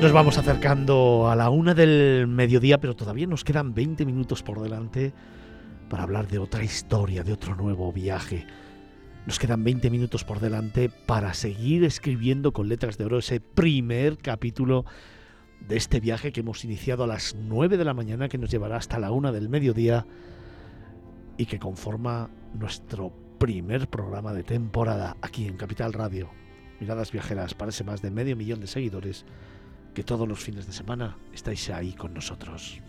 Nos vamos acercando a la una del mediodía, pero todavía nos quedan 20 minutos por delante para hablar de otra historia, de otro nuevo viaje. Nos quedan 20 minutos por delante para seguir escribiendo con letras de oro ese primer capítulo de este viaje que hemos iniciado a las 9 de la mañana, que nos llevará hasta la una del mediodía y que conforma nuestro primer programa de temporada aquí en Capital Radio. Miradas viajeras para ese más de medio millón de seguidores que todos los fines de semana estáis ahí con nosotros.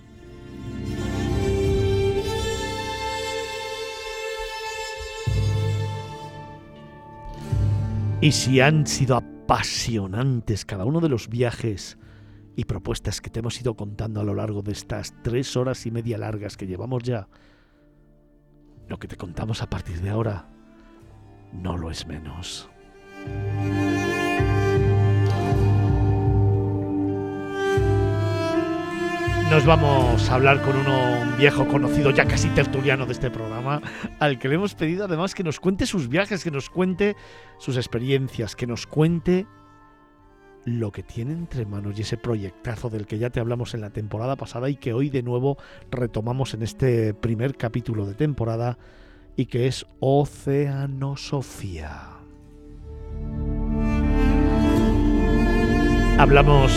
Y si han sido apasionantes cada uno de los viajes y propuestas que te hemos ido contando a lo largo de estas tres horas y media largas que llevamos ya, lo que te contamos a partir de ahora no lo es menos. Nos vamos a hablar con uno un viejo conocido, ya casi tertuliano de este programa, al que le hemos pedido además que nos cuente sus viajes, que nos cuente sus experiencias, que nos cuente lo que tiene entre manos y ese proyectazo del que ya te hablamos en la temporada pasada y que hoy de nuevo retomamos en este primer capítulo de temporada y que es Oceanosofía. Hablamos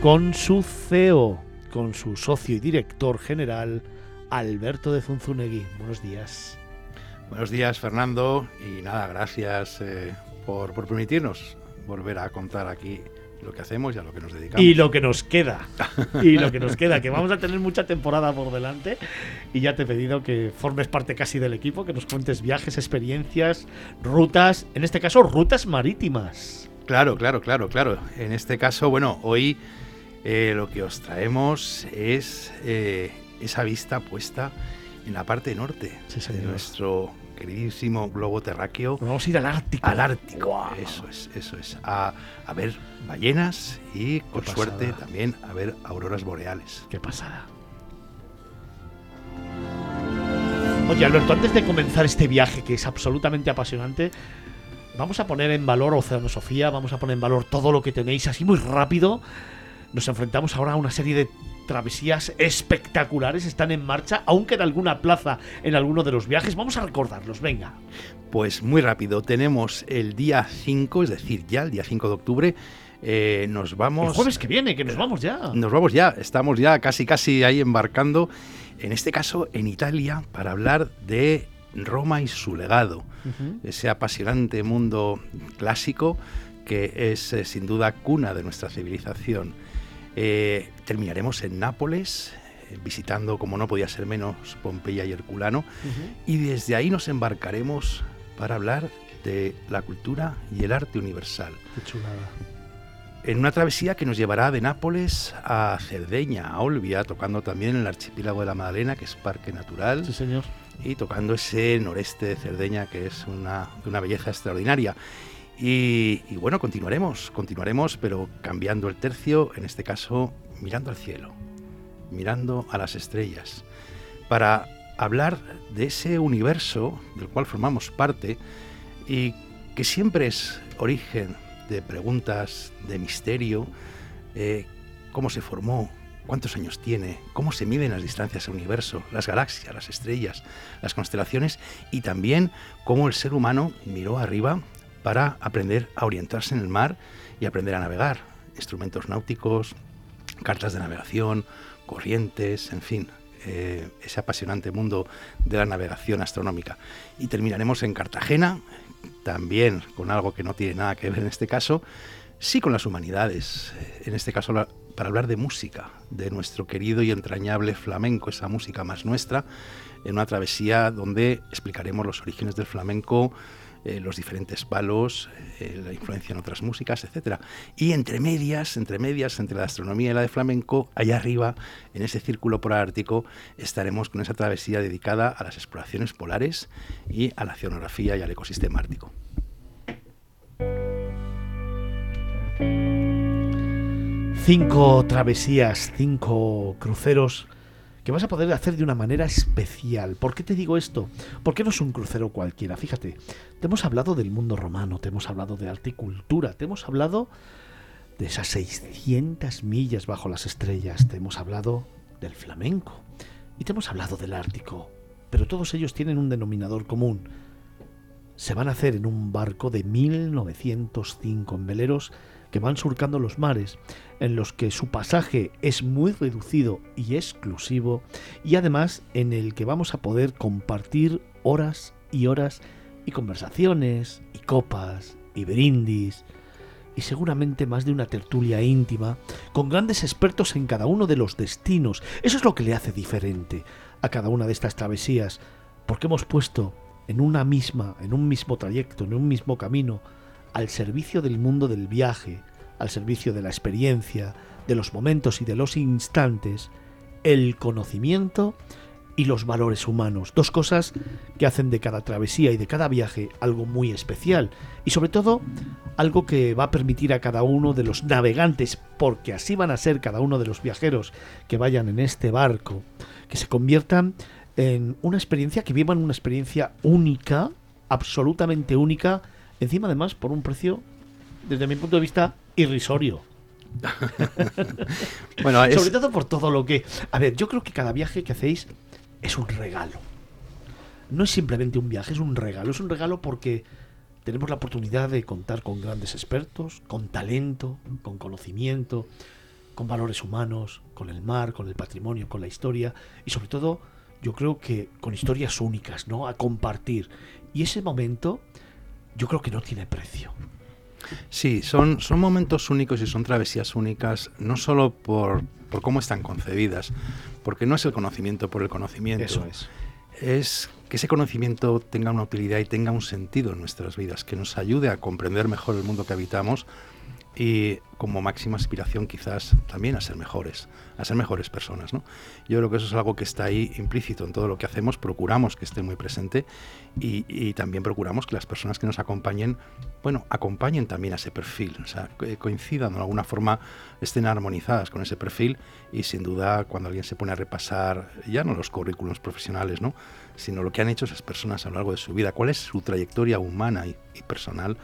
con su CEO, con su socio y director general, Alberto de Zunzunegui. Buenos días. Buenos días, Fernando, y nada, gracias eh, por, por permitirnos volver a contar aquí lo que hacemos y a lo que nos dedicamos. Y lo que nos queda. Y lo que nos queda, que vamos a tener mucha temporada por delante. Y ya te he pedido que formes parte casi del equipo, que nos cuentes viajes, experiencias, rutas, en este caso rutas marítimas. Claro, claro, claro, claro. En este caso, bueno, hoy eh, lo que os traemos es eh, esa vista puesta en la parte norte de nuestro queridísimo globo terráqueo. Vamos a ir al Ártico. Al Ártico, eso es, eso es. A, a ver ballenas y, con suerte, también a ver auroras boreales. Qué pasada. Oye, Alberto, antes de comenzar este viaje que es absolutamente apasionante, vamos a poner en valor Oceanosofía, vamos a poner en valor todo lo que tenéis así muy rápido nos enfrentamos ahora a una serie de travesías espectaculares, están en marcha, aunque en alguna plaza en alguno de los viajes. Vamos a recordarlos, venga. Pues muy rápido, tenemos el día 5, es decir, ya el día 5 de octubre, eh, nos vamos... El jueves que viene, que nos vamos ya. Nos vamos ya, estamos ya casi casi ahí embarcando, en este caso en Italia, para hablar de Roma y su legado, ese apasionante mundo clásico que es eh, sin duda cuna de nuestra civilización. Eh, terminaremos en Nápoles, eh, visitando, como no podía ser menos, Pompeya y Herculano, y desde ahí nos embarcaremos para hablar de la cultura y el arte universal. Qué chulada. En una travesía que nos llevará de Nápoles a Cerdeña, a Olbia, tocando también el archipiélago de la Madalena, que es parque natural. Sí, señor. Y tocando ese noreste de Cerdeña, que es una, una belleza extraordinaria. Y, bueno, continuaremos, continuaremos, pero cambiando el tercio, en este caso mirando al cielo, mirando a las estrellas, para hablar de ese universo del cual formamos parte y que siempre es origen de preguntas, de misterio, eh, cómo se formó, cuántos años tiene, cómo se miden las distancias al universo, las galaxias, las estrellas, las constelaciones y también cómo el ser humano miró arriba para aprender a orientarse en el mar y aprender a navegar. Instrumentos náuticos, cartas de navegación, corrientes, en fin, eh, ese apasionante mundo de la navegación astronómica. Y terminaremos en Cartagena, también con algo que no tiene nada que ver en este caso, sí con las humanidades, en este caso para hablar de música, de nuestro querido y entrañable flamenco, esa música más nuestra, en una travesía donde explicaremos los orígenes del flamenco, eh, los diferentes palos, eh, la influencia en otras músicas, etc. Y entre medias, entre medias, entre la astronomía y la de flamenco, allá arriba, en ese círculo polar ártico, estaremos con esa travesía dedicada a las exploraciones polares y a la oceanografía y al ecosistema ártico. Cinco travesías, cinco cruceros que vas a poder hacer de una manera especial. ¿Por qué te digo esto? Porque no es un crucero cualquiera. Fíjate, te hemos hablado del mundo romano, te hemos hablado de arte y cultura, te hemos hablado de esas 600 millas bajo las estrellas, te hemos hablado del flamenco y te hemos hablado del Ártico, pero todos ellos tienen un denominador común. Se van a hacer en un barco de 1905 en veleros que van surcando los mares, en los que su pasaje es muy reducido y exclusivo, y además en el que vamos a poder compartir horas y horas y conversaciones y copas y brindis y seguramente más de una tertulia íntima con grandes expertos en cada uno de los destinos. Eso es lo que le hace diferente a cada una de estas travesías, porque hemos puesto en una misma, en un mismo trayecto, en un mismo camino, al servicio del mundo del viaje, al servicio de la experiencia, de los momentos y de los instantes, el conocimiento y los valores humanos, dos cosas que hacen de cada travesía y de cada viaje algo muy especial y sobre todo algo que va a permitir a cada uno de los navegantes, porque así van a ser cada uno de los viajeros que vayan en este barco, que se conviertan en una experiencia, que vivan una experiencia única, absolutamente única, encima además por un precio, desde mi punto de vista, irrisorio. bueno, Sobre todo por todo lo que... A ver, yo creo que cada viaje que hacéis es un regalo. No es simplemente un viaje, es un regalo. Es un regalo porque tenemos la oportunidad de contar con grandes expertos, con talento, con conocimiento, con valores humanos, con el mar, con el patrimonio, con la historia y sobre todo yo creo que con historias únicas, ¿no? A compartir. Y ese momento yo creo que no tiene precio. Sí, son, son momentos únicos y son travesías únicas, no solo por, por cómo están concebidas, porque no es el conocimiento por el conocimiento. Eso es. Es que ese conocimiento tenga una utilidad y tenga un sentido en nuestras vidas, que nos ayude a comprender mejor el mundo que habitamos y como máxima aspiración quizás también a ser mejores, a ser mejores personas. ¿no? Yo creo que eso es algo que está ahí implícito en todo lo que hacemos, procuramos que esté muy presente y, también procuramos que las personas que nos acompañen, bueno, acompañen también a ese perfil, o sea, coincidan de alguna forma, estén armonizadas con ese perfil y sin duda cuando alguien se pone a repasar ya no los currículos profesionales, ¿no? sino lo que han hecho esas personas a lo largo de su vida, cuál es su trayectoria humana y personal,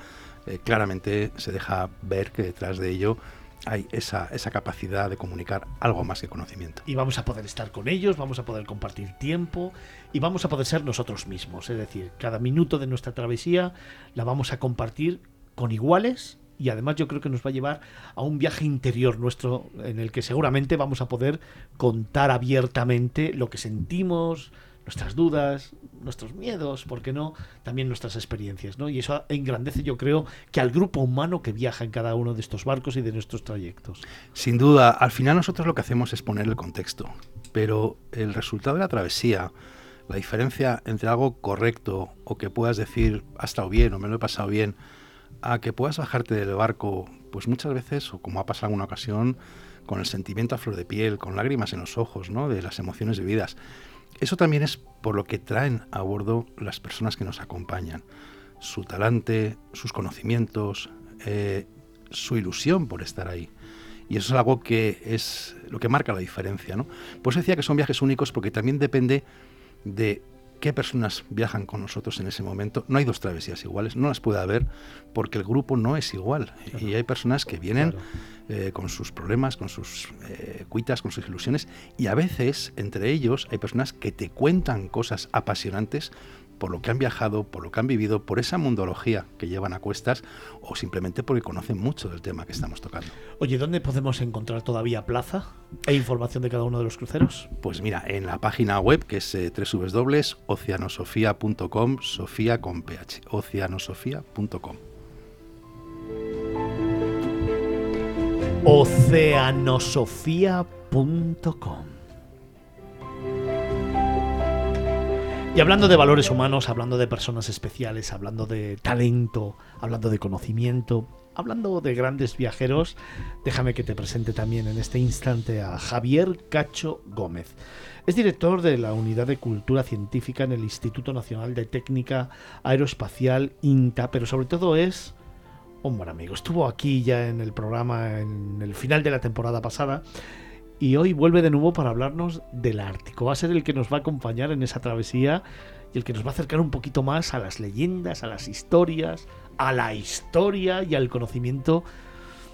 eh, claramente se deja ver que detrás de ello hay esa, esa, capacidad de comunicar algo más que conocimiento. Y vamos a poder estar con ellos, vamos a poder compartir tiempo y vamos a poder ser nosotros mismos. Es decir, cada minuto de nuestra travesía la vamos a compartir con iguales y además yo creo que nos va a llevar a un viaje interior nuestro en el que seguramente vamos a poder contar abiertamente lo que sentimos, nuestras dudas, nuestros miedos, ¿por qué no? También nuestras experiencias, ¿no? Y eso engrandece, yo creo, que al grupo humano que viaja en cada uno de estos barcos y de nuestros trayectos. Sin duda, al final nosotros lo que hacemos es poner el contexto, pero el resultado de la travesía, la diferencia entre algo correcto o que puedas decir, ha estado bien o me lo he pasado bien, a que puedas bajarte del barco, pues muchas veces, o como ha pasado en una ocasión, con el sentimiento a flor de piel, con lágrimas en los ojos, ¿no? De las emociones vividas eso también es por lo que traen a bordo las personas que nos acompañan. Su talante, sus conocimientos, eh, su ilusión por estar ahí. Y eso es algo que es lo que marca la diferencia. ¿no? Por eso decía que son viajes únicos porque también depende de qué personas viajan con nosotros en ese momento. No hay dos travesías iguales, no las puede haber porque el grupo no es igual. Y hay personas que vienen eh, con sus problemas, con sus eh, cuitas, con sus ilusiones y a veces entre ellos hay personas que te cuentan cosas apasionantes por lo que han viajado, por lo que han vivido, por esa mundología que llevan a cuestas o simplemente porque conocen mucho del tema que estamos tocando. Oye, ¿dónde podemos encontrar todavía plaza e información de cada uno de los cruceros? Pues mira, en la página web que es eh, www.oceanosofía.com, Sofía con ph, oceanosofía.com. oceanosofía.com Y hablando de valores humanos, hablando de personas especiales, hablando de talento, hablando de conocimiento, hablando de grandes viajeros, déjame que te presente también en este instante a Javier Cacho Gómez. Es director de la Unidad de Cultura Científica en el Instituto Nacional de Técnica Aeroespacial INTA, pero sobre todo es un buen amigo. Estuvo aquí ya en el programa en el final de la temporada pasada y hoy vuelve de nuevo para hablarnos del Ártico. Va a ser el que nos va a acompañar en esa travesía y el que nos va a acercar un poquito más a las leyendas, a las historias, a la historia y al conocimiento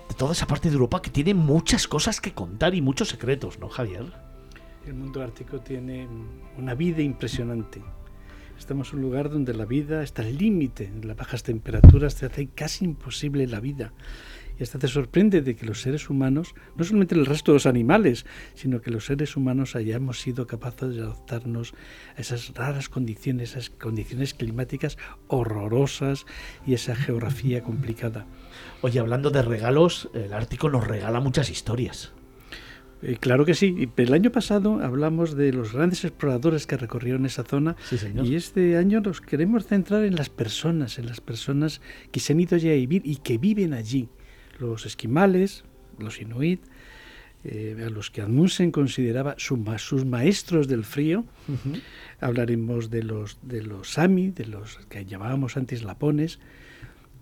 de toda esa parte de Europa que tiene muchas cosas que contar y muchos secretos, ¿no, Javier? El mundo ártico tiene una vida impresionante. Estamos en un lugar donde la vida está al límite. Las bajas temperaturas te hacen casi imposible la vida. Y hasta te sorprende de que los seres humanos, no solamente el resto de los animales, sino que los seres humanos hayamos sido capaces de adaptarnos a esas raras condiciones, esas condiciones climáticas horrorosas y esa geografía complicada. Oye, hablando de regalos, el Ártico nos regala muchas historias. Eh, claro que sí. El año pasado hablamos de los grandes exploradores que recorrieron esa zona y este año nos queremos centrar en las personas, en las personas que se han ido allí a vivir y que viven allí. Los esquimales, los inuit, eh, a los que Amundsen consideraba sus maestros del frío. Hablaremos de los, de los sami, de los que llamábamos antes lapones,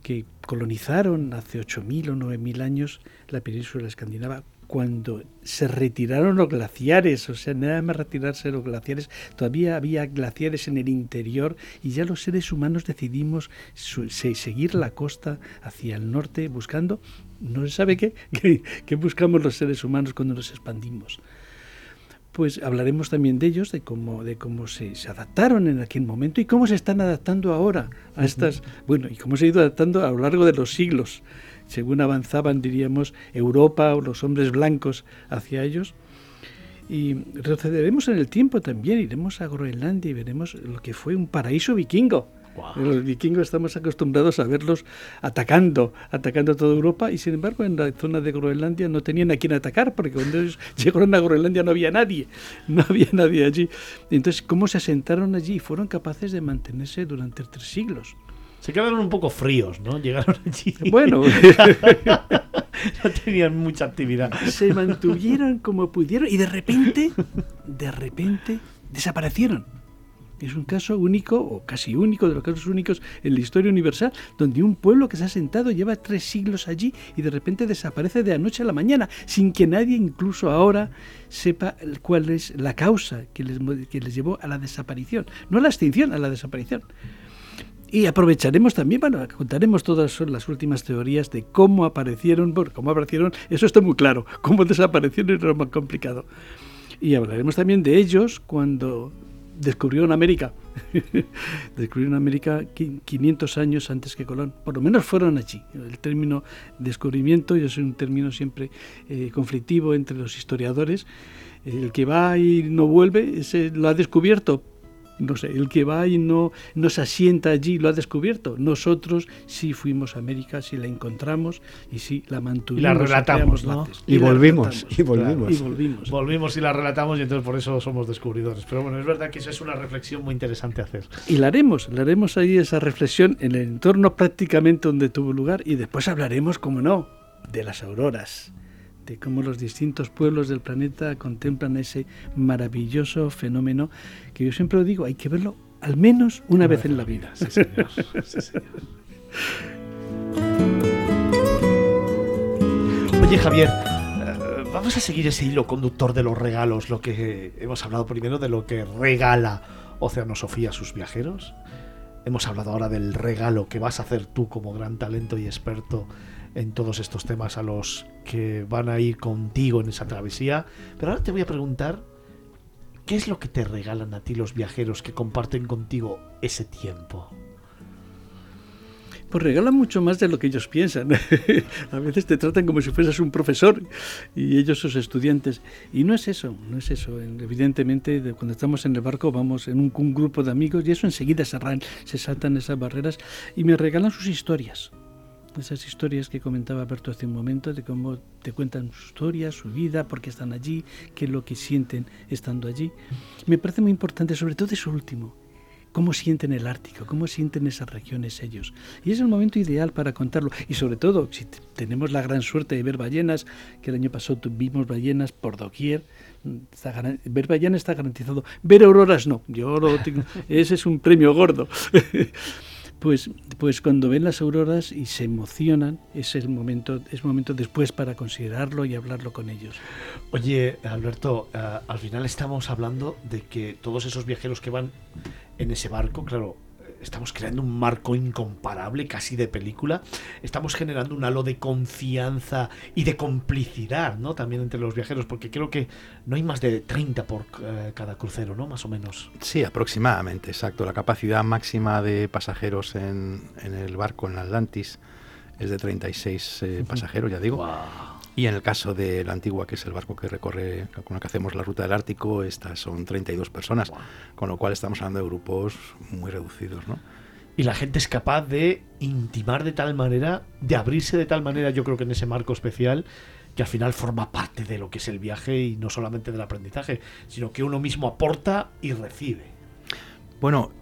que colonizaron hace 8.000 o 9.000 años la península escandinava cuando se retiraron los glaciares, o sea, nada más retirarse los glaciares, todavía había glaciares en el interior y ya los seres humanos decidimos seguir la costa hacia el norte buscando, no se sabe qué, qué, buscamos los seres humanos cuando nos expandimos. Pues hablaremos también de ellos, de cómo, de cómo se, se, adaptaron en aquel momento y cómo se están adaptando ahora a estas, bueno, y cómo se ha ido adaptando a lo largo de los siglos según avanzaban, diríamos, Europa o los hombres blancos hacia ellos. Y retrocederemos en el tiempo también, iremos a Groenlandia y veremos lo que fue un paraíso vikingo. Los vikingos estamos acostumbrados a verlos atacando, atacando a toda Europa y sin embargo en la zona de Groenlandia no tenían a quién atacar porque cuando ellos llegaron a Groenlandia no había nadie, no había nadie allí. Entonces, ¿cómo se asentaron allí fueron capaces de mantenerse durante tres siglos? Se quedaron un poco fríos, ¿no? Llegaron allí. Bueno, no tenían mucha actividad. Se mantuvieron como pudieron y de repente, de repente, desaparecieron. Es un caso único, o casi único, de los casos únicos en la historia universal, donde un pueblo que se ha sentado lleva tres siglos allí y de repente desaparece de la noche a la mañana, sin que nadie, incluso ahora, sepa cuál es la causa que les, que les llevó a la desaparición. No a la extinción, a la desaparición. Y aprovecharemos también, bueno, contaremos todas las últimas teorías de cómo aparecieron, porque cómo aparecieron, eso está muy claro, cómo desaparecieron era más complicado. Y hablaremos también de ellos cuando descubrieron América. descubrieron América 500 años antes que Colón. Por lo menos fueron allí. El término descubrimiento es un término siempre eh, conflictivo entre los historiadores. El que va y no vuelve, ese lo ha descubierto, no sé, el que va y no, nos asienta allí lo ha descubierto. Nosotros sí fuimos a América, sí la encontramos y sí la mantuvimos. Y la relatamos, ¿no? Y, volvimos, y, volvimos. y volvimos. Volvimos y la relatamos y entonces por eso somos descubridores. Pero bueno, es verdad que eso es una reflexión muy interesante hacer. Y la haremos, la haremos ahí esa reflexión en el entorno prácticamente donde tuvo lugar y después hablaremos, como no, de las auroras de cómo los distintos pueblos del planeta contemplan ese maravilloso fenómeno que yo siempre lo digo, hay que verlo al menos una, vez, en la vida. Oye Javier, eh, vamos a seguir ese hilo conductor de los regalos, lo que hemos hablado primero de lo que regala Oceanosofía a sus viajeros. Hemos hablado ahora del regalo que vas a hacer tú como gran talento y experto en todos estos temas a los que van a ir contigo en esa travesía. Pero ahora te voy a preguntar, ¿qué es lo que te regalan a ti los viajeros que comparten contigo ese tiempo? Pues regalan mucho más de lo que ellos piensan. a veces te tratan como si fueras un profesor y ellos sus estudiantes. Y no es eso, no es eso. Evidentemente, cuando estamos en el barco vamos en un, grupo de amigos y eso enseguida se, se saltan esas barreras y me regalan sus historias esas historias que comentaba Alberto hace un momento, de cómo te cuentan su historia, su vida, por qué están allí, qué es lo que sienten estando allí. Me parece muy importante, sobre todo eso último, cómo sienten el Ártico, cómo sienten esas regiones ellos. Y es el momento ideal para contarlo. Y sobre todo, si tenemos la gran suerte de ver ballenas, que el año pasado tuvimos ballenas por doquier, ver ballenas está garantizado. Ver auroras no, yo ese es un premio gordo. pues, pues cuando ven las auroras y se emocionan, es el momento, es momento después para considerarlo y hablarlo con ellos. Oye, Alberto, eh, al final estamos hablando de que todos esos viajeros que van en ese barco, claro, estamos creando un marco incomparable, casi de película. Estamos generando un halo de confianza y de complicidad, ¿no? También entre los viajeros, porque creo que no hay más de 30 por eh, cada crucero, ¿no? Más o menos. Sí, aproximadamente, exacto. La capacidad máxima de pasajeros en, el barco en Atlantis es de 36 eh, pasajeros, ya digo. Y en el caso de la Antigua, que es el barco que recorre, con el que hacemos la ruta del Ártico, estas son 32 personas, con lo cual estamos hablando de grupos muy reducidos, ¿no? Y la gente es capaz de intimar de tal manera, de abrirse de tal manera, yo creo que en ese marco especial, que al final forma parte de lo que es el viaje y no solamente del aprendizaje, sino que uno mismo aporta y recibe. Bueno,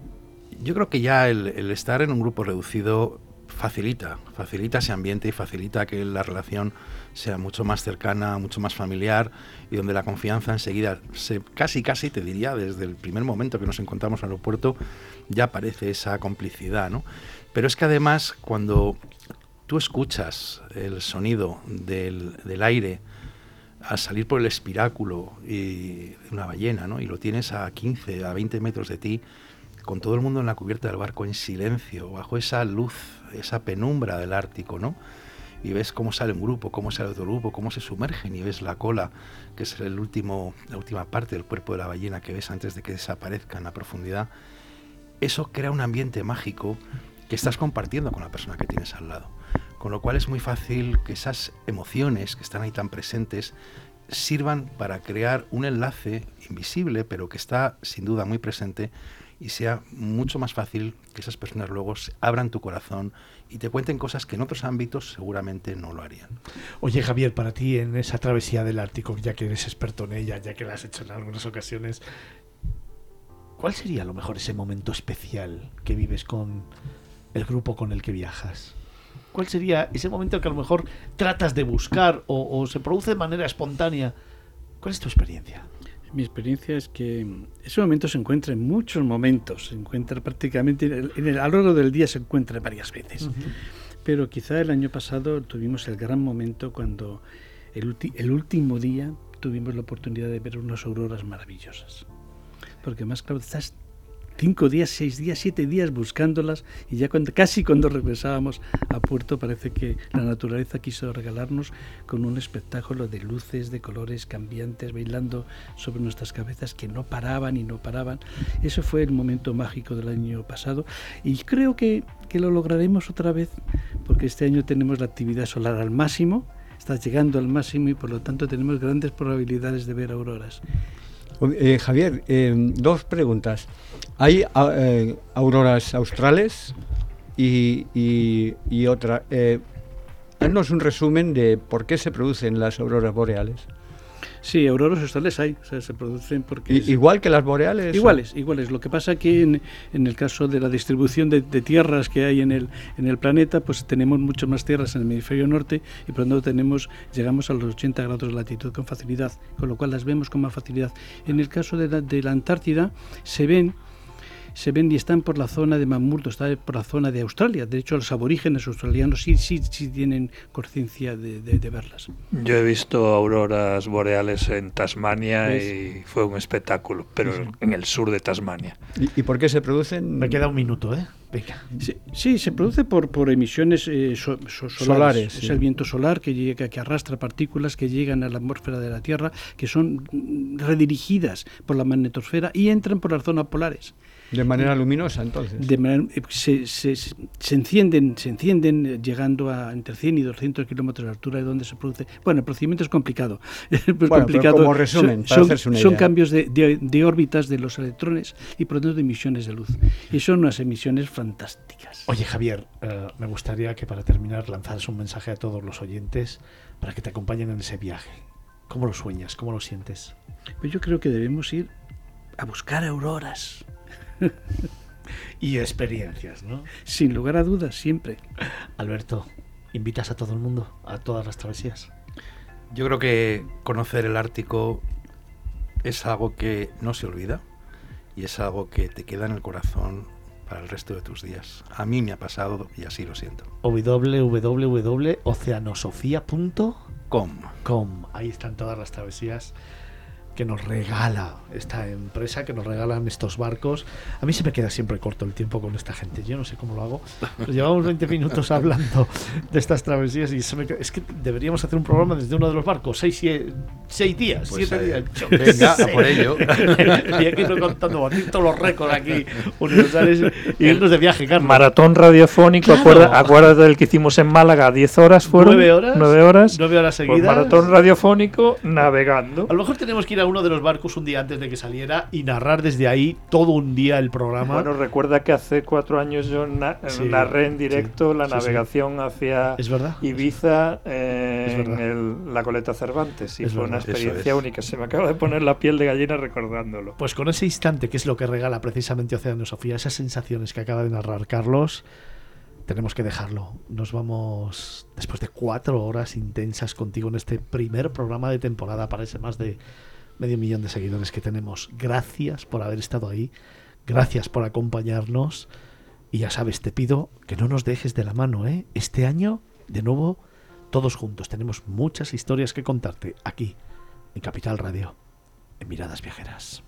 yo creo que ya el, el estar en un grupo reducido facilita, facilita ese ambiente y facilita que la relación sea mucho más cercana, mucho más familiar y donde la confianza enseguida, se, casi casi te diría, desde el primer momento que nos encontramos en el aeropuerto, ya aparece esa complicidad, ¿no? Pero es que además cuando tú escuchas el sonido del, del aire al salir por el espiráculo y, una ballena, ¿no? Y lo tienes a 15, a 20 metros de ti, con todo el mundo en la cubierta del barco en silencio, bajo esa luz, esa penumbra del Ártico, ¿no? y ves cómo sale un grupo, cómo sale otro grupo, cómo se sumergen y ves la cola, que es el último, la última parte del cuerpo de la ballena que ves antes de que desaparezca en la profundidad, eso crea un ambiente mágico que estás compartiendo con la persona que tienes al lado. Con lo cual es muy fácil que esas emociones que están ahí tan presentes sirvan para crear un enlace invisible, pero que está sin duda muy presente y sea mucho más fácil que esas personas luego abran tu corazón y te cuenten cosas que en otros ámbitos seguramente no lo harían. Oye Javier, para ti en esa travesía del Ártico, ya que eres experto en ella, ya que la has hecho en algunas ocasiones, ¿cuál sería a lo mejor ese momento especial que vives con el grupo con el que viajas? ¿Cuál sería ese momento que a lo mejor tratas de buscar o, se produce de manera espontánea? ¿Cuál es tu experiencia? Mi experiencia es que ese momento se encuentra en muchos momentos, se encuentra prácticamente, en el, a lo largo del día se encuentra varias veces. Pero quizá el año pasado tuvimos el gran momento cuando el, el último día tuvimos la oportunidad de ver unas auroras maravillosas. Porque más claro, estás cinco días, seis días, siete días buscándolas y ya casi cuando regresábamos a puerto parece que la naturaleza quiso regalarnos con un espectáculo de luces, de colores cambiantes, bailando sobre nuestras cabezas que no paraban y no paraban. Eso fue el momento mágico del año pasado y creo que, que lo lograremos otra vez porque este año tenemos la actividad solar al máximo, está llegando al máximo y por lo tanto tenemos grandes probabilidades de ver auroras. Eh, Javier, eh, dos preguntas. Hay eh, auroras australes y, y, otra. haznos un resumen de por qué se producen las auroras boreales. Sí, auroras australes hay, o sea, se producen porque... ¿Igual que las boreales? Iguales, iguales. Lo que pasa que en, en el caso de la distribución de, tierras que hay en el, en el planeta, pues tenemos muchas más tierras en el hemisferio norte y por lo tanto tenemos, llegamos a los 80 grados de latitud con facilidad, con lo cual las vemos con más facilidad. En el caso de de la Antártida se ven se ven y están por la zona de Mamurto, están por la zona de Australia. De hecho, los aborígenes australianos sí, sí, sí tienen conciencia de, verlas. Yo he visto auroras boreales en Tasmania y fue un espectáculo, pero en el sur de Tasmania. ¿Y, por qué se producen? Me queda un minuto, ¿eh? Sí, se produce por, por emisiones eh, solares. Es el viento solar que, llega, que arrastra partículas que llegan a la atmósfera de la Tierra, que son redirigidas por la magnetosfera y entran por las zonas polares. De manera luminosa, entonces. De eh, se, se, se, encienden, se encienden eh, llegando a entre 100 y 200 kilómetros de altura de donde se produce. Bueno, el procedimiento es complicado. complicado. como resumen, son, son cambios de, de, órbitas de los electrones y por de emisiones de luz. Y son unas emisiones fantásticas. Oye, Javier, eh, me gustaría que para terminar lanzaras un mensaje a todos los oyentes para que te acompañen en ese viaje. ¿Cómo lo sueñas? ¿Cómo lo sientes? Pues yo creo que debemos ir a buscar auroras y experiencias, ¿no? Sin lugar a dudas, siempre. Alberto, ¿invitas a todo el mundo a todas las travesías? Yo creo que conocer el Ártico es algo que no se olvida y es algo que te queda en el corazón para el resto de tus días. A mí me ha pasado y así lo siento. www.oceanosofía.com Ahí están todas las travesías que nos regala esta empresa, que nos regalan estos barcos. A mí se me queda siempre corto el tiempo con esta gente. Yo no sé cómo lo hago. llevamos 20 minutos hablando de estas travesías y es que deberíamos hacer un programa desde uno de los barcos. Seis, seis días, pues siete días. Venga, a por ello. y aquí estoy contando todos los récords aquí universales y irnos de viaje, Carlos. Maratón radiofónico, acuérdate del que hicimos en Málaga, 10 horas fueron. 9 horas. 9 horas. 9 horas pues seguidas. maratón radiofónico navegando. A lo mejor tenemos que ir a uno de los barcos un día antes de que saliera y narrar desde ahí todo un día el programa. Bueno, recuerda que hace cuatro años yo narré en directo la navegación hacia Ibiza eh, en la Coleta Cervantes y fue una experiencia única. Se me acaba de poner la piel de gallina recordándolo. Pues con ese instante, que es lo que regala precisamente Océano Sofía, esas sensaciones que acaba de narrar Carlos, tenemos que dejarlo. Nos vamos después de cuatro horas intensas contigo en este primer programa de temporada para ese más de medio millón de seguidores que tenemos. Gracias por haber estado ahí, gracias por acompañarnos y ya sabes, te pido que no nos dejes de la mano, ¿eh? Este año, de nuevo, todos juntos. Tenemos muchas historias que contarte aquí, en Capital Radio, en Miradas Viajeras.